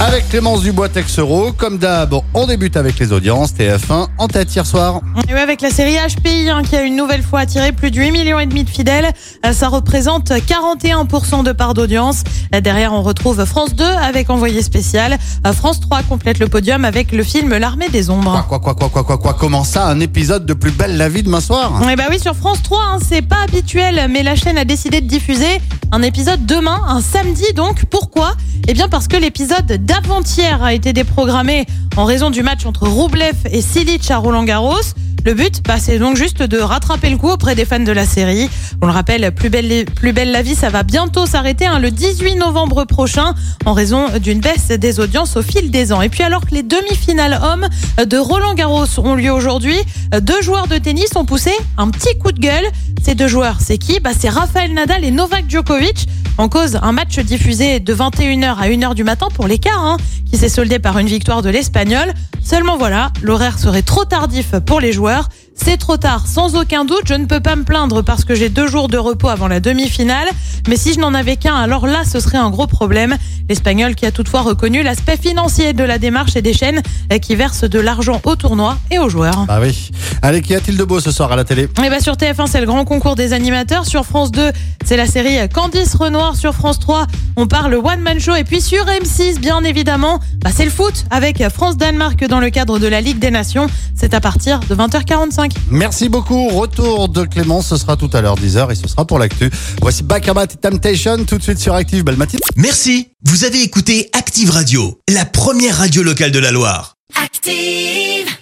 Avec Clémence Dubois Texero, comme d'hab, on débute avec les audiences TF1 en tête hier soir. Et oui, avec la série HPI hein, qui a une nouvelle fois attiré plus de 8 millions et demi de fidèles, euh, ça représente 41% de part d'audience. Euh, Derrière, on retrouve France 2 avec Envoyé spécial. Euh, France 3 complète le podium avec le film L'armée des ombres. Quoi, quoi, quoi, quoi, quoi, quoi, comment ça, un épisode de Plus belle la vie demain soir? Eh bah oui, sur France 3, hein, c'est pas habituel, mais la chaîne a décidé de diffuser un épisode demain, un samedi donc. Pourquoi? Eh bien parce que l'épisode d'avant-hier a été déprogrammé en raison du match entre Roublev et Silic à Roland-Garros. Le but, bah, c'est donc juste de rattraper le coup auprès des fans de la série. On le rappelle, Plus belle, la vie, ça va bientôt s'arrêter hein, le 18 novembre prochain en raison d'une baisse des audiences au fil des ans. Et puis alors que les demi-finales hommes de Roland Garros ont lieu aujourd'hui, deux joueurs de tennis ont poussé un petit coup de gueule. Ces deux joueurs, c'est qui? Bah, C'est Rafael Nadal et Novak Djokovic. En cause, un match diffusé de 21h à 1h du matin pour l'écart, hein, qui s'est soldé par une victoire de l'Espagnol. Seulement voilà, l'horaire serait trop tardif pour les joueurs. C'est trop tard, sans aucun doute. Je ne peux pas me plaindre parce que j'ai deux jours de repos avant la demi-finale. Mais si je n'en avais qu'un, alors là, ce serait un gros problème. L'Espagnol qui a toutefois reconnu l'aspect financier de la démarche et des chaînes qui versent de l'argent au tournoi et aux joueurs. Bah oui. Allez, qu'y a-t-il de beau ce soir à la télé Et bah sur TF1, c'est le grand concours des animateurs. Sur France 2, c'est la série Candice Renoir. Sur France 3, on parle One Man Show. Et puis sur M6, bien évidemment, bah c'est le foot avec France-Danemark dans le cadre de la Ligue des Nations. C'est à partir de 20h45. Merci beaucoup. Retour de Clémence, ce sera tout à l'heure 10h et ce sera pour l'actu. Voici Bakabat et Temptation tout de suite sur Active. Belle matinée. Merci, vous avez écouté Active Radio, la première radio locale de la Loire. Active.